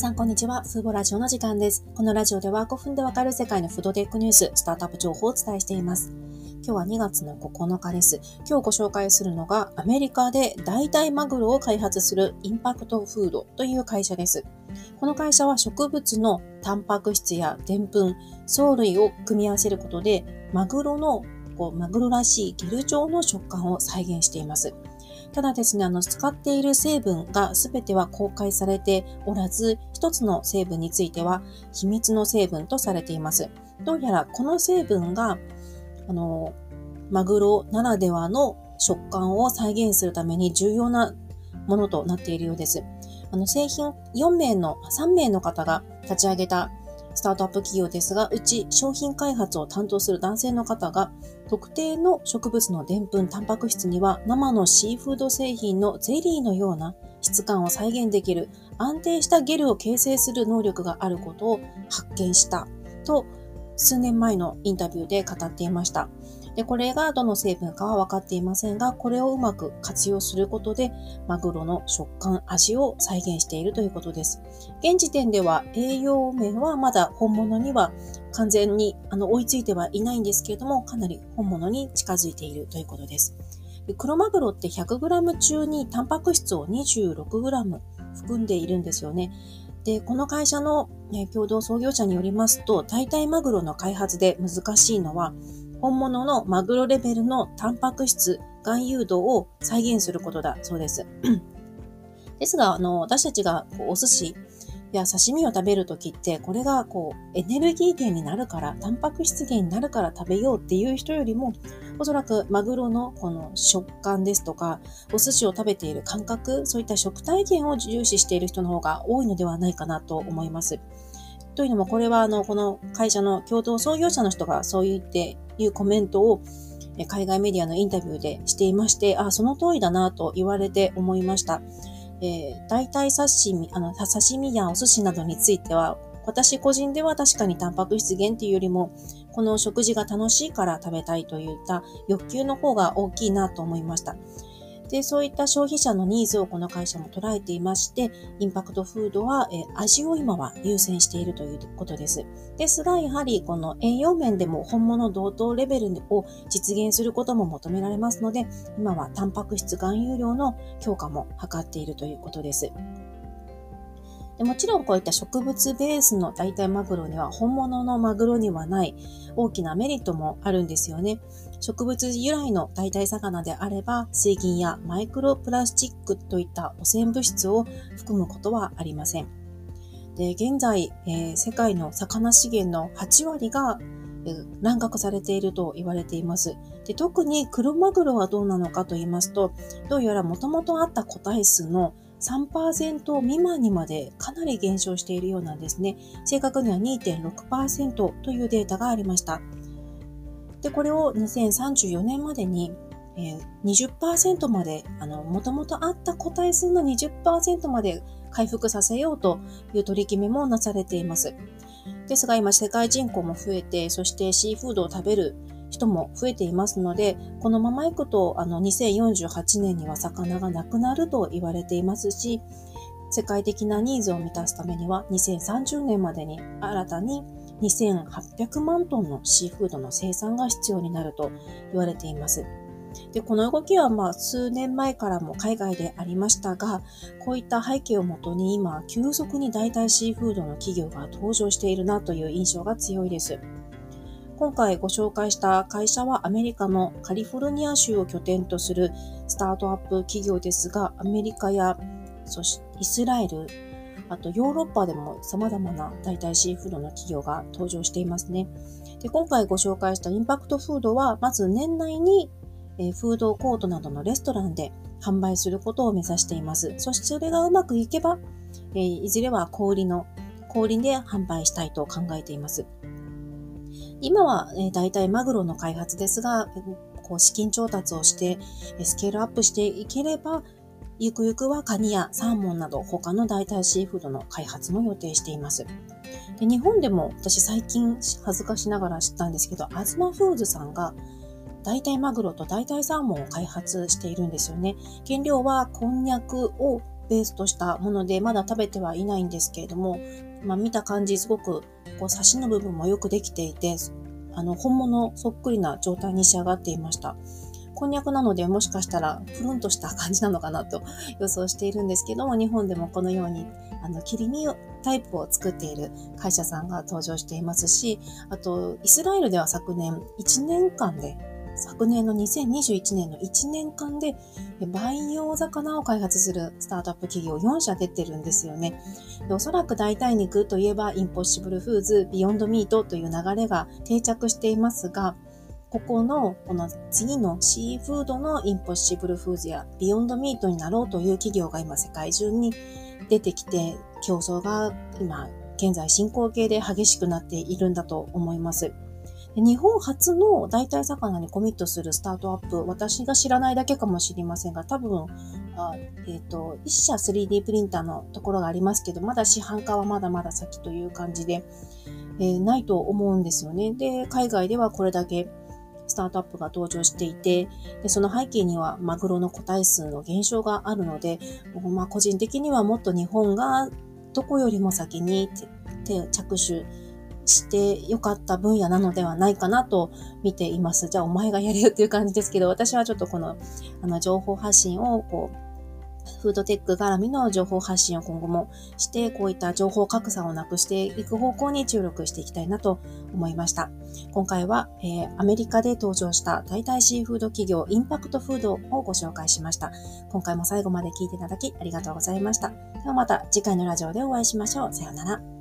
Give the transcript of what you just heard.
さん、こんにちは。フーボラジオの時間です。このラジオでは5分でわかる世界のフードテックニュース、スタートアップ情報をお伝えしています。今日は2月の9日です。今日ご紹介するのが、アメリカで代替マグロを開発するインパクトフードという会社です。この会社は植物のタンパク質やでんぷん、藻類を組み合わせることで、マグロのこうマグロらしいゲル状の食感を再現しています。ただですね、あの、使っている成分が全ては公開されておらず、一つの成分については秘密の成分とされています。どうやらこの成分が、あの、マグロならではの食感を再現するために重要なものとなっているようです。あの、製品4名の、3名の方が立ち上げたスタートアップ企業ですが、うち商品開発を担当する男性の方が、特定の植物のでんぷん、タンパク質には生のシーフード製品のゼリーのような質感を再現できる安定したゲルを形成する能力があることを発見したと数年前のインタビューで語っていました。で、これがどの成分かは分かっていませんが、これをうまく活用することで、マグロの食感、味を再現しているということです。現時点では栄養面はまだ本物には完全にあの追いついてはいないんですけれども、かなり本物に近づいているということです。黒マグロって 100g 中にタンパク質を 26g 含んでいるんですよね。で、この会社の、ね、共同創業者によりますと、代替マグロの開発で難しいのは、本物のマグロレベルのタンパク質、含有度を再現することだそうです。ですが、あの、私たちがこうお寿司や刺身を食べるときって、これがこうエネルギー源になるから、タンパク質源になるから食べようっていう人よりも、おそらくマグロのこの食感ですとか、お寿司を食べている感覚、そういった食体験を重視している人の方が多いのではないかなと思います。というのも、これはあの、この会社の共同創業者の人がそう言っていうコメントを海外メディアのインタビューでしていまして、あ、その通りだなと言われて思いました。えー、大体刺身、あの、刺身やお寿司などについては、私個人では確かにタンパク質源というよりも、この食事が楽しいから食べたいといった欲求の方が大きいなと思いました。で、そういった消費者のニーズをこの会社も捉えていまして、インパクトフードは、え味を今は優先しているということです。ですが、やはりこの栄養面でも本物同等レベルを実現することも求められますので、今はタンパク質含有量の強化も図っているということです。でもちろんこういった植物ベースの代替マグロには本物のマグロにはない大きなメリットもあるんですよね。植物由来の代替魚であれば水銀やマイクロプラスチックといった汚染物質を含むことはありません。で現在、えー、世界の魚資源の8割が乱獲されていると言われています。で特に黒マグロはどうなのかと言いますと、どうやらもともとあった個体数の3%未満にまでかなり減少しているようなんですね。正確には2.6%というデータがありました。で、これを2034年までにえ20%まで、あの、もともとあった個体数の20%まで回復させようという取り決めもなされています。ですが今世界人口も増えて、そしてシーフードを食べる人も増えていますので、このままいくと、あの、2048年には魚がなくなると言われていますし、世界的なニーズを満たすためには、2030年までに新たに2800万トンのシーフードの生産が必要になると言われています。で、この動きはまあ数年前からも海外でありましたが、こういった背景をもとに今、急速に代替シーフードの企業が登場しているなという印象が強いです。今回ご紹介した会社はアメリカのカリフォルニア州を拠点とするスタートアップ企業ですが、アメリカやそしイスラエル、あとヨーロッパでも様々な代替シーフードの企業が登場していますね。で今回ご紹介したインパクトフードは、まず年内にフードコートなどのレストランで販売することを目指しています。そしてそれがうまくいけば、いずれは小売の、小売で販売したいと考えています。今は、えー、大体マグロの開発ですが、こう資金調達をして、スケールアップしていければ、ゆくゆくはカニやサーモンなど他の代替シーフードの開発も予定しています。で日本でも私最近恥ずかしながら知ったんですけど、アズマフーズさんが代替マグロと代替サーモンを開発しているんですよね。原料はこんにゃくをベースとしたもので、まだ食べてはいないんですけれども、まあ見た感じすごくこうサシの部分もよくできていて、あの本物そっくりな状態に仕上がっていました。こんにゃくなのでもしかしたらプルンとした感じなのかなと予想しているんですけども、日本でもこのようにあの切り身タイプを作っている会社さんが登場していますし、あとイスラエルでは昨年1年間で昨年の2021年の1年間で培養魚を開発するスタートアップ企業4社出てるんですよね。おそらく代替肉といえばインポッシブルフーズ、ビヨンドミートという流れが定着していますが、ここの、この次のシーフードのインポッシブルフーズやビヨンドミートになろうという企業が今世界中に出てきて、競争が今現在進行形で激しくなっているんだと思います。日本初の代替魚にコミットするスタートアップ、私が知らないだけかもしれませんが、多分、あえっ、ー、と、一社 3D プリンターのところがありますけど、まだ市販化はまだまだ先という感じで、えー、ないと思うんですよね。で、海外ではこれだけスタートアップが登場していて、でその背景にはマグロの個体数の減少があるので、まあ、個人的にはもっと日本がどこよりも先に着手してよかった分野なのではないかなと見ています。じゃあお前がやれよっていう感じですけど、私はちょっとこのあの情報発信をこうフードテック絡みの情報発信を今後もして、こういった情報格差をなくしていく方向に注力していきたいなと思いました。今回は、えー、アメリカで登場した代替シーフード企業インパクトフードをご紹介しました。今回も最後まで聞いていただきありがとうございました。ではまた次回のラジオでお会いしましょう。さようなら。